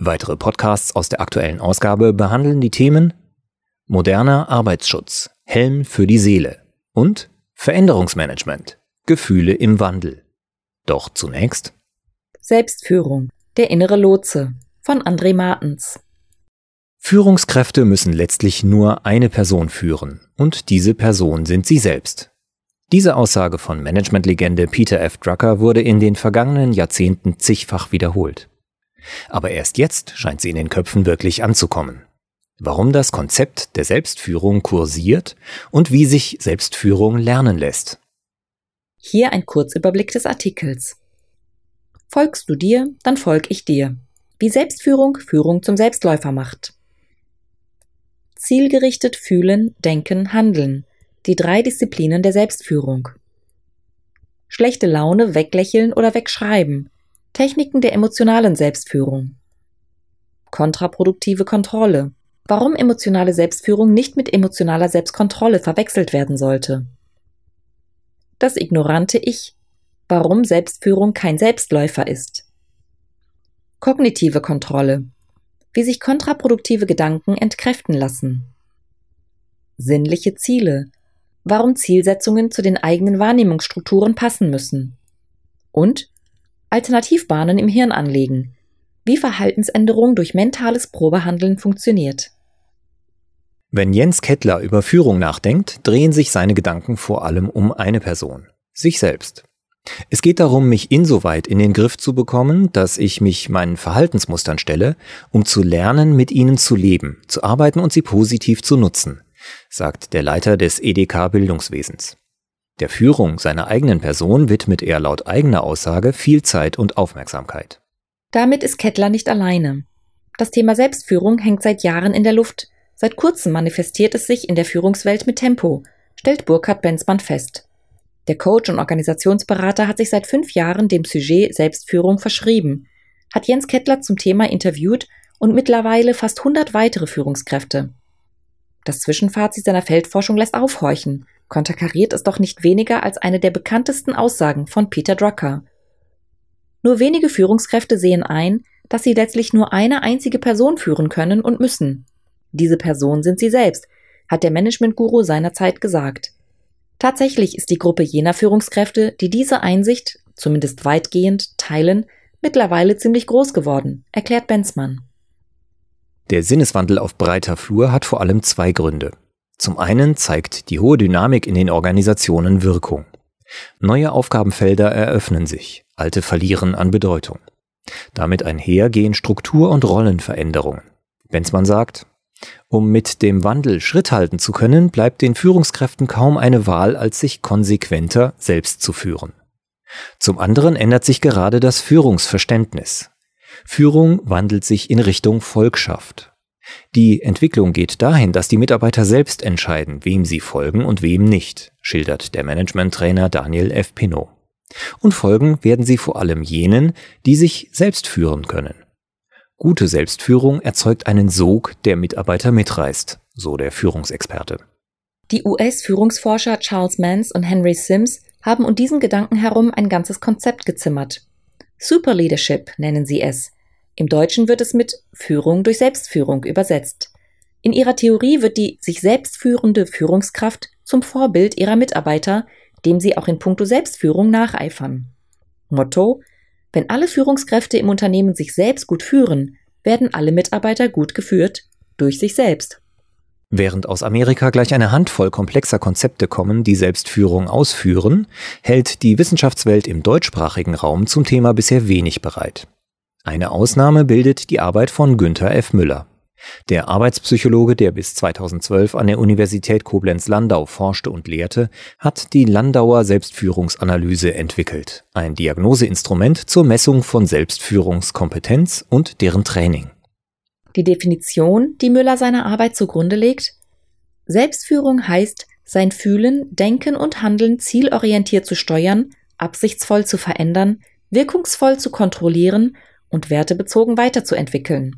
Weitere Podcasts aus der aktuellen Ausgabe behandeln die Themen Moderner Arbeitsschutz, Helm für die Seele und Veränderungsmanagement, Gefühle im Wandel. Doch zunächst Selbstführung, der innere Lotse von André Martens. Führungskräfte müssen letztlich nur eine Person führen und diese Person sind sie selbst. Diese Aussage von Managementlegende Peter F. Drucker wurde in den vergangenen Jahrzehnten zigfach wiederholt. Aber erst jetzt scheint sie in den Köpfen wirklich anzukommen. Warum das Konzept der Selbstführung kursiert und wie sich Selbstführung lernen lässt. Hier ein Kurzüberblick des Artikels. Folgst du dir, dann folg ich dir. Wie Selbstführung Führung zum Selbstläufer macht. Zielgerichtet fühlen, denken, handeln. Die drei Disziplinen der Selbstführung. Schlechte Laune weglächeln oder wegschreiben. Techniken der emotionalen Selbstführung. Kontraproduktive Kontrolle. Warum emotionale Selbstführung nicht mit emotionaler Selbstkontrolle verwechselt werden sollte. Das ignorante Ich. Warum Selbstführung kein Selbstläufer ist. Kognitive Kontrolle. Wie sich kontraproduktive Gedanken entkräften lassen. Sinnliche Ziele. Warum Zielsetzungen zu den eigenen Wahrnehmungsstrukturen passen müssen. Und Alternativbahnen im Hirn anlegen, wie Verhaltensänderung durch mentales Probehandeln funktioniert. Wenn Jens Kettler über Führung nachdenkt, drehen sich seine Gedanken vor allem um eine Person, sich selbst. Es geht darum, mich insoweit in den Griff zu bekommen, dass ich mich meinen Verhaltensmustern stelle, um zu lernen, mit ihnen zu leben, zu arbeiten und sie positiv zu nutzen, sagt der Leiter des EDK Bildungswesens. Der Führung seiner eigenen Person widmet er laut eigener Aussage viel Zeit und Aufmerksamkeit. Damit ist Kettler nicht alleine. Das Thema Selbstführung hängt seit Jahren in der Luft. Seit kurzem manifestiert es sich in der Führungswelt mit Tempo, stellt Burkhard Benzmann fest. Der Coach und Organisationsberater hat sich seit fünf Jahren dem Sujet Selbstführung verschrieben, hat Jens Kettler zum Thema interviewt und mittlerweile fast 100 weitere Führungskräfte. Das Zwischenfazit seiner Feldforschung lässt aufhorchen konterkariert es doch nicht weniger als eine der bekanntesten Aussagen von Peter Drucker. Nur wenige Führungskräfte sehen ein, dass sie letztlich nur eine einzige Person führen können und müssen. Diese Person sind sie selbst, hat der Managementguru seinerzeit gesagt. Tatsächlich ist die Gruppe jener Führungskräfte, die diese Einsicht, zumindest weitgehend, teilen, mittlerweile ziemlich groß geworden, erklärt Benzmann. Der Sinneswandel auf breiter Flur hat vor allem zwei Gründe. Zum einen zeigt die hohe Dynamik in den Organisationen Wirkung. Neue Aufgabenfelder eröffnen sich, alte verlieren an Bedeutung. Damit einher gehen Struktur- und Rollenveränderungen. Benzmann sagt, um mit dem Wandel Schritt halten zu können, bleibt den Führungskräften kaum eine Wahl, als sich konsequenter selbst zu führen. Zum anderen ändert sich gerade das Führungsverständnis. Führung wandelt sich in Richtung Volkschaft. Die Entwicklung geht dahin, dass die Mitarbeiter selbst entscheiden, wem sie folgen und wem nicht, schildert der Managementtrainer Daniel F. Pinot. Und folgen werden sie vor allem jenen, die sich selbst führen können. Gute Selbstführung erzeugt einen Sog, der Mitarbeiter mitreißt, so der Führungsexperte. Die US-Führungsforscher Charles Mans und Henry Sims haben um diesen Gedanken herum ein ganzes Konzept gezimmert. Superleadership nennen sie es, im Deutschen wird es mit Führung durch Selbstführung übersetzt. In ihrer Theorie wird die sich selbst führende Führungskraft zum Vorbild ihrer Mitarbeiter, dem sie auch in puncto Selbstführung nacheifern. Motto Wenn alle Führungskräfte im Unternehmen sich selbst gut führen, werden alle Mitarbeiter gut geführt durch sich selbst. Während aus Amerika gleich eine Handvoll komplexer Konzepte kommen, die Selbstführung ausführen, hält die Wissenschaftswelt im deutschsprachigen Raum zum Thema bisher wenig bereit. Eine Ausnahme bildet die Arbeit von Günther F. Müller. Der Arbeitspsychologe, der bis 2012 an der Universität Koblenz-Landau forschte und lehrte, hat die Landauer Selbstführungsanalyse entwickelt, ein Diagnoseinstrument zur Messung von Selbstführungskompetenz und deren Training. Die Definition, die Müller seiner Arbeit zugrunde legt? Selbstführung heißt, sein Fühlen, Denken und Handeln zielorientiert zu steuern, absichtsvoll zu verändern, wirkungsvoll zu kontrollieren und wertebezogen weiterzuentwickeln.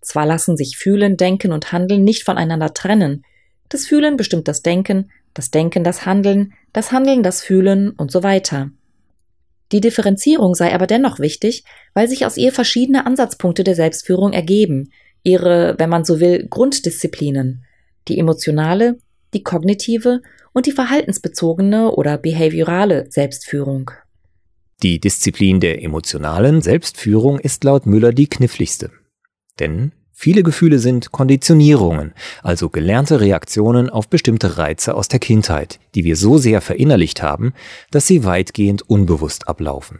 Zwar lassen sich Fühlen, Denken und Handeln nicht voneinander trennen. Das Fühlen bestimmt das Denken, das Denken das Handeln, das Handeln das Fühlen und so weiter. Die Differenzierung sei aber dennoch wichtig, weil sich aus ihr verschiedene Ansatzpunkte der Selbstführung ergeben, ihre, wenn man so will, Grunddisziplinen, die emotionale, die kognitive und die verhaltensbezogene oder behaviorale Selbstführung. Die Disziplin der emotionalen Selbstführung ist laut Müller die kniffligste. Denn viele Gefühle sind Konditionierungen, also gelernte Reaktionen auf bestimmte Reize aus der Kindheit, die wir so sehr verinnerlicht haben, dass sie weitgehend unbewusst ablaufen.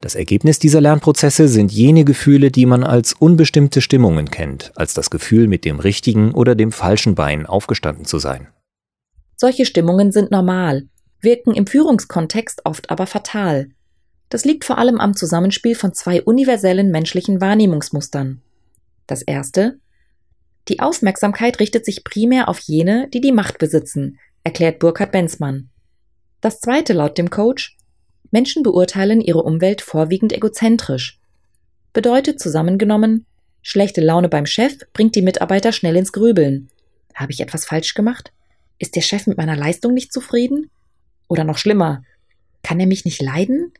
Das Ergebnis dieser Lernprozesse sind jene Gefühle, die man als unbestimmte Stimmungen kennt, als das Gefühl, mit dem richtigen oder dem falschen Bein aufgestanden zu sein. Solche Stimmungen sind normal, wirken im Führungskontext oft aber fatal. Das liegt vor allem am Zusammenspiel von zwei universellen menschlichen Wahrnehmungsmustern. Das erste Die Aufmerksamkeit richtet sich primär auf jene, die die Macht besitzen, erklärt Burkhard Benzmann. Das zweite laut dem Coach Menschen beurteilen ihre Umwelt vorwiegend egozentrisch. Bedeutet zusammengenommen, schlechte Laune beim Chef bringt die Mitarbeiter schnell ins Grübeln. Habe ich etwas falsch gemacht? Ist der Chef mit meiner Leistung nicht zufrieden? Oder noch schlimmer, kann er mich nicht leiden?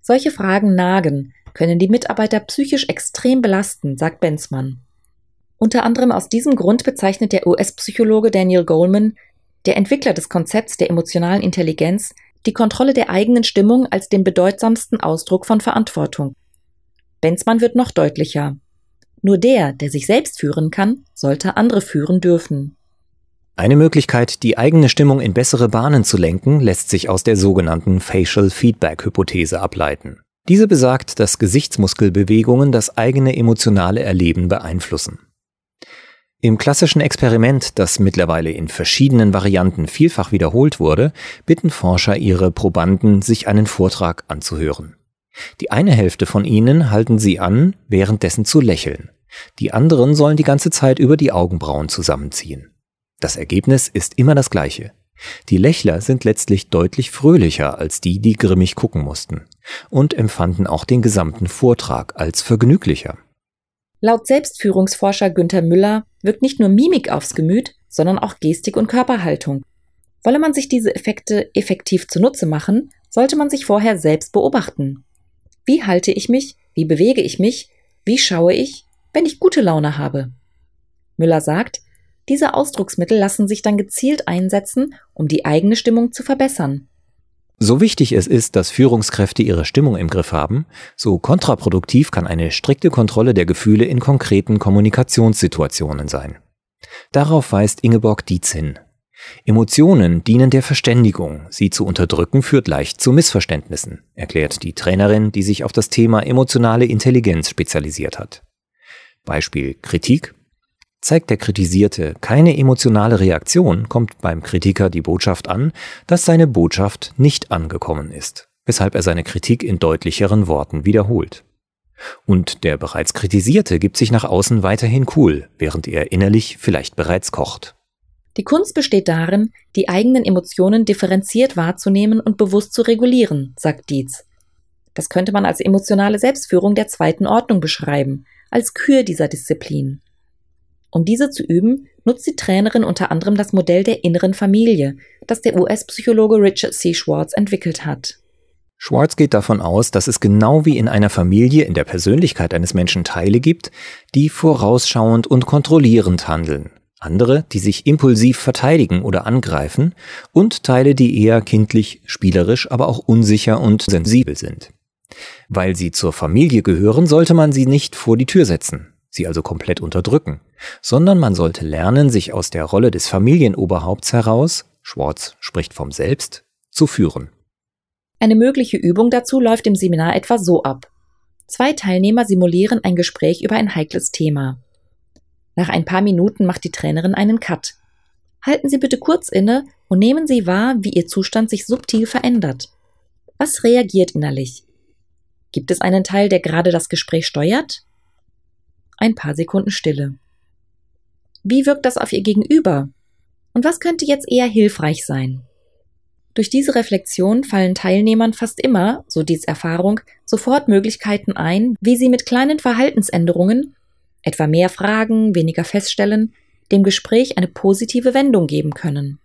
Solche Fragen nagen, können die Mitarbeiter psychisch extrem belasten, sagt Benzmann. Unter anderem aus diesem Grund bezeichnet der US-Psychologe Daniel Goleman, der Entwickler des Konzepts der emotionalen Intelligenz, die Kontrolle der eigenen Stimmung als den bedeutsamsten Ausdruck von Verantwortung. Benzmann wird noch deutlicher. Nur der, der sich selbst führen kann, sollte andere führen dürfen. Eine Möglichkeit, die eigene Stimmung in bessere Bahnen zu lenken, lässt sich aus der sogenannten Facial Feedback Hypothese ableiten. Diese besagt, dass Gesichtsmuskelbewegungen das eigene emotionale Erleben beeinflussen. Im klassischen Experiment, das mittlerweile in verschiedenen Varianten vielfach wiederholt wurde, bitten Forscher ihre Probanden, sich einen Vortrag anzuhören. Die eine Hälfte von ihnen halten sie an, währenddessen zu lächeln. Die anderen sollen die ganze Zeit über die Augenbrauen zusammenziehen. Das Ergebnis ist immer das gleiche. Die Lächler sind letztlich deutlich fröhlicher als die, die grimmig gucken mussten und empfanden auch den gesamten Vortrag als vergnüglicher. Laut Selbstführungsforscher Günther Müller wirkt nicht nur Mimik aufs Gemüt, sondern auch Gestik und Körperhaltung. Wolle man sich diese Effekte effektiv zunutze machen, sollte man sich vorher selbst beobachten. Wie halte ich mich? Wie bewege ich mich? Wie schaue ich, wenn ich gute Laune habe? Müller sagt, diese Ausdrucksmittel lassen sich dann gezielt einsetzen, um die eigene Stimmung zu verbessern. So wichtig es ist, dass Führungskräfte ihre Stimmung im Griff haben, so kontraproduktiv kann eine strikte Kontrolle der Gefühle in konkreten Kommunikationssituationen sein. Darauf weist Ingeborg Dietz hin. Emotionen dienen der Verständigung, sie zu unterdrücken führt leicht zu Missverständnissen, erklärt die Trainerin, die sich auf das Thema emotionale Intelligenz spezialisiert hat. Beispiel Kritik, Zeigt der Kritisierte keine emotionale Reaktion, kommt beim Kritiker die Botschaft an, dass seine Botschaft nicht angekommen ist, weshalb er seine Kritik in deutlicheren Worten wiederholt. Und der bereits Kritisierte gibt sich nach außen weiterhin cool, während er innerlich vielleicht bereits kocht. Die Kunst besteht darin, die eigenen Emotionen differenziert wahrzunehmen und bewusst zu regulieren, sagt Dietz. Das könnte man als emotionale Selbstführung der zweiten Ordnung beschreiben, als Kür dieser Disziplin. Um diese zu üben, nutzt die Trainerin unter anderem das Modell der inneren Familie, das der US-Psychologe Richard C. Schwartz entwickelt hat. Schwartz geht davon aus, dass es genau wie in einer Familie in der Persönlichkeit eines Menschen Teile gibt, die vorausschauend und kontrollierend handeln, andere, die sich impulsiv verteidigen oder angreifen, und Teile, die eher kindlich, spielerisch, aber auch unsicher und sensibel sind. Weil sie zur Familie gehören, sollte man sie nicht vor die Tür setzen sie also komplett unterdrücken, sondern man sollte lernen, sich aus der Rolle des Familienoberhaupts heraus, Schwartz spricht vom Selbst, zu führen. Eine mögliche Übung dazu läuft im Seminar etwa so ab. Zwei Teilnehmer simulieren ein Gespräch über ein heikles Thema. Nach ein paar Minuten macht die Trainerin einen Cut. Halten Sie bitte kurz inne und nehmen Sie wahr, wie Ihr Zustand sich subtil verändert. Was reagiert innerlich? Gibt es einen Teil, der gerade das Gespräch steuert? Ein paar Sekunden Stille. Wie wirkt das auf ihr Gegenüber? Und was könnte jetzt eher hilfreich sein? Durch diese Reflexion fallen Teilnehmern fast immer, so dies Erfahrung, sofort Möglichkeiten ein, wie sie mit kleinen Verhaltensänderungen, etwa mehr Fragen, weniger feststellen, dem Gespräch eine positive Wendung geben können.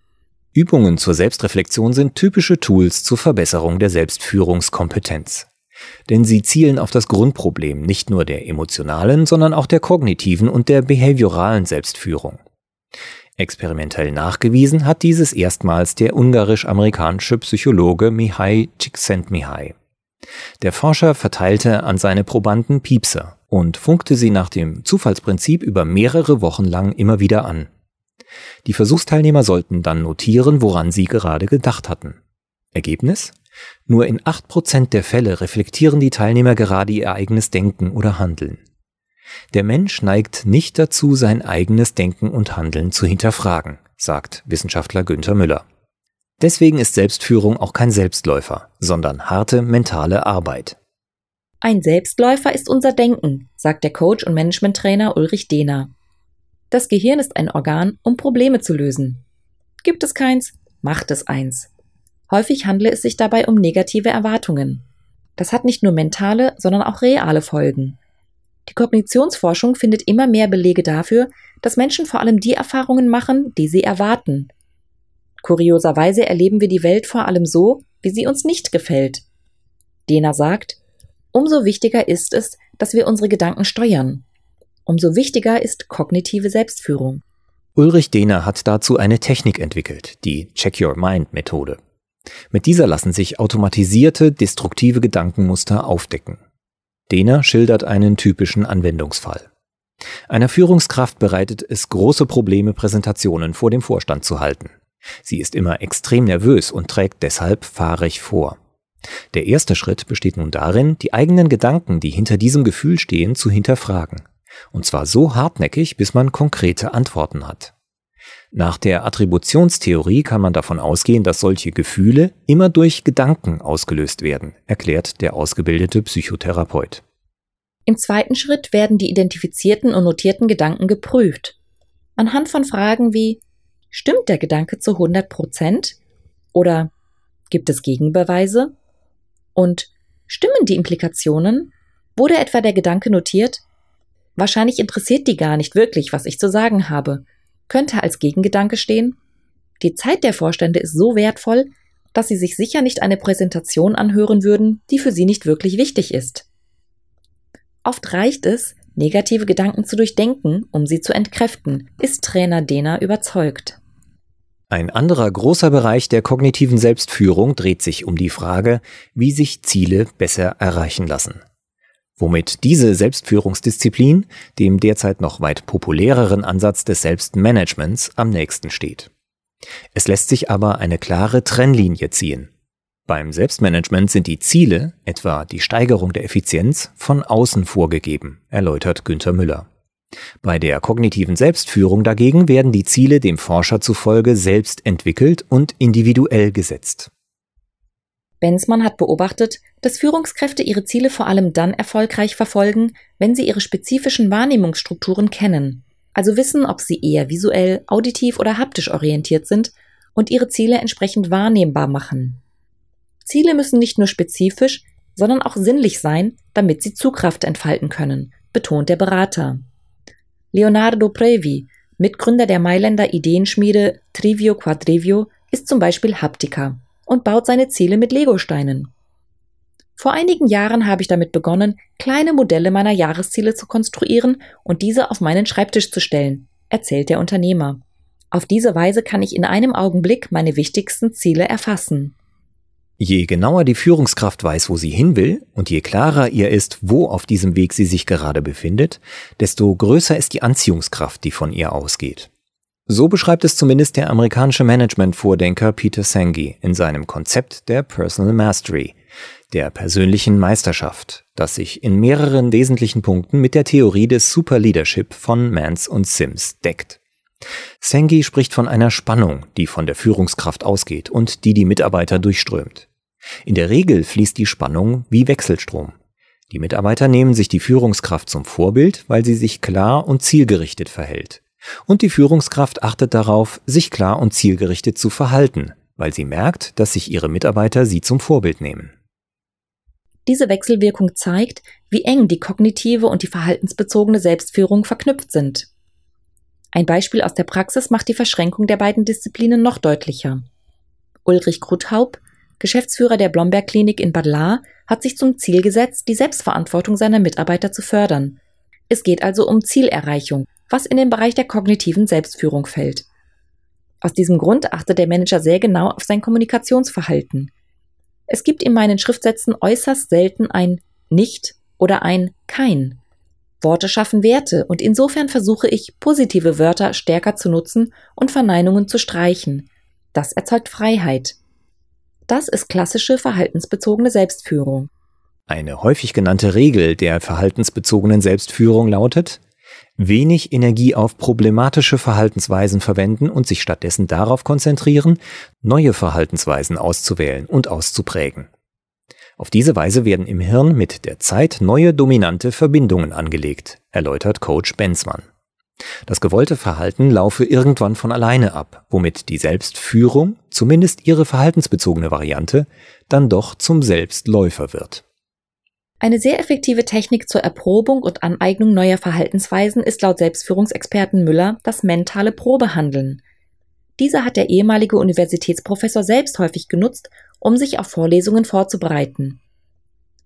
Übungen zur Selbstreflexion sind typische Tools zur Verbesserung der Selbstführungskompetenz. Denn sie zielen auf das Grundproblem nicht nur der emotionalen, sondern auch der kognitiven und der behavioralen Selbstführung. Experimentell nachgewiesen hat dieses erstmals der ungarisch-amerikanische Psychologe Mihai Csikszentmihalyi. Der Forscher verteilte an seine Probanden Piepser und funkte sie nach dem Zufallsprinzip über mehrere Wochen lang immer wieder an. Die Versuchsteilnehmer sollten dann notieren, woran sie gerade gedacht hatten. Ergebnis? Nur in acht Prozent der Fälle reflektieren die Teilnehmer gerade ihr eigenes Denken oder Handeln. Der Mensch neigt nicht dazu, sein eigenes Denken und Handeln zu hinterfragen, sagt Wissenschaftler Günther Müller. Deswegen ist Selbstführung auch kein Selbstläufer, sondern harte mentale Arbeit. Ein Selbstläufer ist unser Denken, sagt der Coach und Managementtrainer Ulrich Dehner. Das Gehirn ist ein Organ, um Probleme zu lösen. Gibt es keins, macht es eins. Häufig handle es sich dabei um negative Erwartungen. Das hat nicht nur mentale, sondern auch reale Folgen. Die Kognitionsforschung findet immer mehr Belege dafür, dass Menschen vor allem die Erfahrungen machen, die sie erwarten. Kurioserweise erleben wir die Welt vor allem so, wie sie uns nicht gefällt. Dena sagt, umso wichtiger ist es, dass wir unsere Gedanken steuern. Umso wichtiger ist kognitive Selbstführung. Ulrich Dehner hat dazu eine Technik entwickelt, die Check Your Mind Methode. Mit dieser lassen sich automatisierte, destruktive Gedankenmuster aufdecken. Dehner schildert einen typischen Anwendungsfall. Einer Führungskraft bereitet es große Probleme, Präsentationen vor dem Vorstand zu halten. Sie ist immer extrem nervös und trägt deshalb fahrig vor. Der erste Schritt besteht nun darin, die eigenen Gedanken, die hinter diesem Gefühl stehen, zu hinterfragen. Und zwar so hartnäckig, bis man konkrete Antworten hat. Nach der Attributionstheorie kann man davon ausgehen, dass solche Gefühle immer durch Gedanken ausgelöst werden, erklärt der ausgebildete Psychotherapeut. Im zweiten Schritt werden die identifizierten und notierten Gedanken geprüft. Anhand von Fragen wie Stimmt der Gedanke zu 100 Prozent? Oder gibt es Gegenbeweise? Und stimmen die Implikationen? Wurde etwa der Gedanke notiert? Wahrscheinlich interessiert die gar nicht wirklich, was ich zu sagen habe könnte als Gegengedanke stehen, die Zeit der Vorstände ist so wertvoll, dass sie sich sicher nicht eine Präsentation anhören würden, die für sie nicht wirklich wichtig ist. Oft reicht es, negative Gedanken zu durchdenken, um sie zu entkräften, ist Trainer Dena überzeugt. Ein anderer großer Bereich der kognitiven Selbstführung dreht sich um die Frage, wie sich Ziele besser erreichen lassen womit diese Selbstführungsdisziplin dem derzeit noch weit populäreren Ansatz des Selbstmanagements am nächsten steht. Es lässt sich aber eine klare Trennlinie ziehen. Beim Selbstmanagement sind die Ziele, etwa die Steigerung der Effizienz, von außen vorgegeben, erläutert Günther Müller. Bei der kognitiven Selbstführung dagegen werden die Ziele dem Forscher zufolge selbst entwickelt und individuell gesetzt. Benzmann hat beobachtet, dass Führungskräfte ihre Ziele vor allem dann erfolgreich verfolgen, wenn sie ihre spezifischen Wahrnehmungsstrukturen kennen, also wissen, ob sie eher visuell, auditiv oder haptisch orientiert sind und ihre Ziele entsprechend wahrnehmbar machen. Ziele müssen nicht nur spezifisch, sondern auch sinnlich sein, damit sie Zugkraft entfalten können, betont der Berater. Leonardo Previ, Mitgründer der Mailänder Ideenschmiede Trivio Quadrivio, ist zum Beispiel Haptiker und baut seine Ziele mit Legosteinen. Vor einigen Jahren habe ich damit begonnen, kleine Modelle meiner Jahresziele zu konstruieren und diese auf meinen Schreibtisch zu stellen, erzählt der Unternehmer. Auf diese Weise kann ich in einem Augenblick meine wichtigsten Ziele erfassen. Je genauer die Führungskraft weiß, wo sie hin will, und je klarer ihr ist, wo auf diesem Weg sie sich gerade befindet, desto größer ist die Anziehungskraft, die von ihr ausgeht. So beschreibt es zumindest der amerikanische Management-Vordenker Peter Senge in seinem Konzept der Personal Mastery, der persönlichen Meisterschaft, das sich in mehreren wesentlichen Punkten mit der Theorie des Superleadership von Mans und Sims deckt. Senge spricht von einer Spannung, die von der Führungskraft ausgeht und die die Mitarbeiter durchströmt. In der Regel fließt die Spannung wie Wechselstrom. Die Mitarbeiter nehmen sich die Führungskraft zum Vorbild, weil sie sich klar und zielgerichtet verhält. Und die Führungskraft achtet darauf, sich klar und zielgerichtet zu verhalten, weil sie merkt, dass sich ihre Mitarbeiter sie zum Vorbild nehmen. Diese Wechselwirkung zeigt, wie eng die kognitive und die verhaltensbezogene Selbstführung verknüpft sind. Ein Beispiel aus der Praxis macht die Verschränkung der beiden Disziplinen noch deutlicher. Ulrich Kruthaub, Geschäftsführer der Blomberg Klinik in Bad Lahr, hat sich zum Ziel gesetzt, die Selbstverantwortung seiner Mitarbeiter zu fördern. Es geht also um Zielerreichung, was in den Bereich der kognitiven Selbstführung fällt. Aus diesem Grund achtet der Manager sehr genau auf sein Kommunikationsverhalten. Es gibt in meinen Schriftsätzen äußerst selten ein nicht oder ein kein. Worte schaffen Werte und insofern versuche ich, positive Wörter stärker zu nutzen und Verneinungen zu streichen. Das erzeugt Freiheit. Das ist klassische verhaltensbezogene Selbstführung. Eine häufig genannte Regel der verhaltensbezogenen Selbstführung lautet, wenig Energie auf problematische Verhaltensweisen verwenden und sich stattdessen darauf konzentrieren, neue Verhaltensweisen auszuwählen und auszuprägen. Auf diese Weise werden im Hirn mit der Zeit neue dominante Verbindungen angelegt, erläutert Coach Benzmann. Das gewollte Verhalten laufe irgendwann von alleine ab, womit die Selbstführung, zumindest ihre verhaltensbezogene Variante, dann doch zum Selbstläufer wird. Eine sehr effektive Technik zur Erprobung und Aneignung neuer Verhaltensweisen ist laut Selbstführungsexperten Müller das mentale Probehandeln. Diese hat der ehemalige Universitätsprofessor selbst häufig genutzt, um sich auf Vorlesungen vorzubereiten.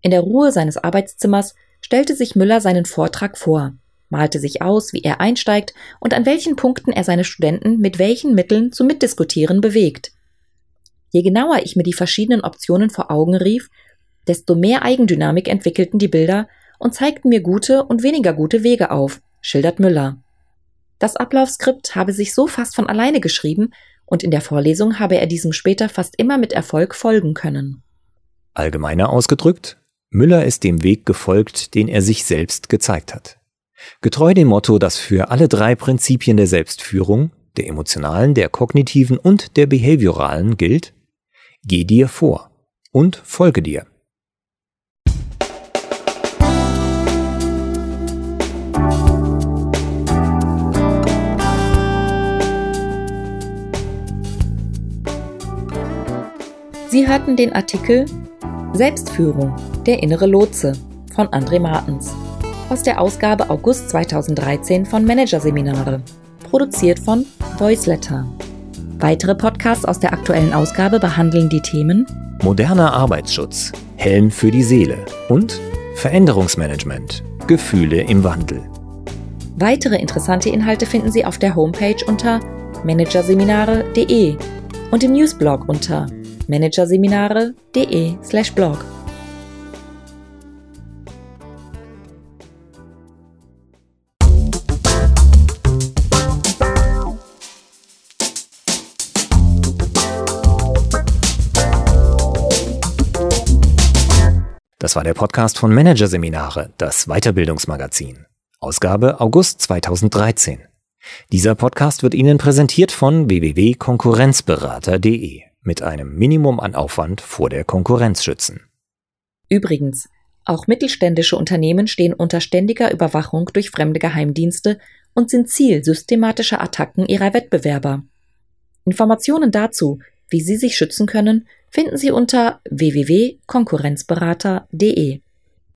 In der Ruhe seines Arbeitszimmers stellte sich Müller seinen Vortrag vor, malte sich aus, wie er einsteigt und an welchen Punkten er seine Studenten mit welchen Mitteln zum Mitdiskutieren bewegt. Je genauer ich mir die verschiedenen Optionen vor Augen rief, desto mehr Eigendynamik entwickelten die Bilder und zeigten mir gute und weniger gute Wege auf, schildert Müller. Das Ablaufskript habe sich so fast von alleine geschrieben und in der Vorlesung habe er diesem später fast immer mit Erfolg folgen können. Allgemeiner ausgedrückt, Müller ist dem Weg gefolgt, den er sich selbst gezeigt hat. Getreu dem Motto, das für alle drei Prinzipien der Selbstführung, der emotionalen, der kognitiven und der behavioralen gilt, geh dir vor und folge dir. Sie hörten den Artikel Selbstführung, der innere Lotse von André Martens aus der Ausgabe August 2013 von Managerseminare, produziert von Voiceletter. Weitere Podcasts aus der aktuellen Ausgabe behandeln die Themen Moderner Arbeitsschutz, Helm für die Seele und Veränderungsmanagement, Gefühle im Wandel. Weitere interessante Inhalte finden Sie auf der Homepage unter managerseminare.de und im Newsblog unter managerseminare.de/blog. Das war der Podcast von Managerseminare, das Weiterbildungsmagazin. Ausgabe August 2013. Dieser Podcast wird Ihnen präsentiert von www.konkurrenzberater.de mit einem Minimum an Aufwand vor der Konkurrenz schützen. Übrigens, auch mittelständische Unternehmen stehen unter ständiger Überwachung durch fremde Geheimdienste und sind Ziel systematischer Attacken ihrer Wettbewerber. Informationen dazu, wie Sie sich schützen können, finden Sie unter www.konkurrenzberater.de.